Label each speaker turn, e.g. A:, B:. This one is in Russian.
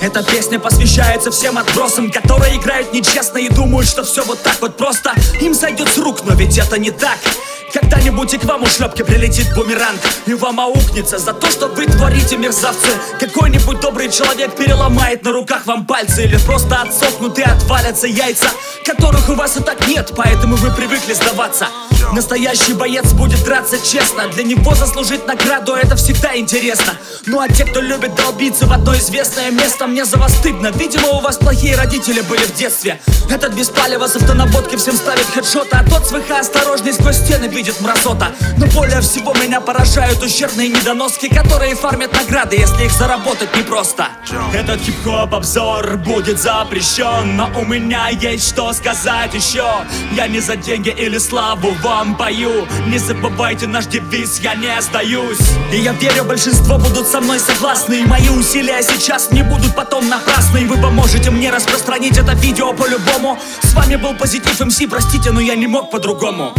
A: Эта песня посвящается всем отбросам Которые играют нечестно и думают, что все вот так вот просто. Им сойдет с рук, но ведь это не так когда-нибудь и к вам у шлепки прилетит бумеранг. И вам аукнется за то, что вы творите, мерзавцы. Какой-нибудь добрый человек переломает на руках вам пальцы. Или просто отсохнут и отвалятся яйца Которых у вас и так нет, поэтому вы привыкли сдаваться. Настоящий боец будет драться честно. Для него заслужить награду это всегда интересно. Ну а те, кто любит долбиться в одно известное место Мне за вас стыдно, видимо у вас плохие родители были в детстве. Этот беспалево с автонаботки всем ставит хедшота А тот с ВХ осторожней сквозь стены видит мразота. Но более всего меня поражают ущербные недоноски Которые фармят награды, если их заработать непросто. Этот хип-хоп обзор будет запрещен Но у меня есть что сказать еще. Я не за деньги или славу вам пою. Не забывайте наш девиз, я не сдаюсь И я верю, большинство будут со мной согласны. Мои усилия сейчас не будут потом напрасны. Вы поможете мне распространить это видео по-любому. С вами был Позитив МС, простите, но я не мог по-другому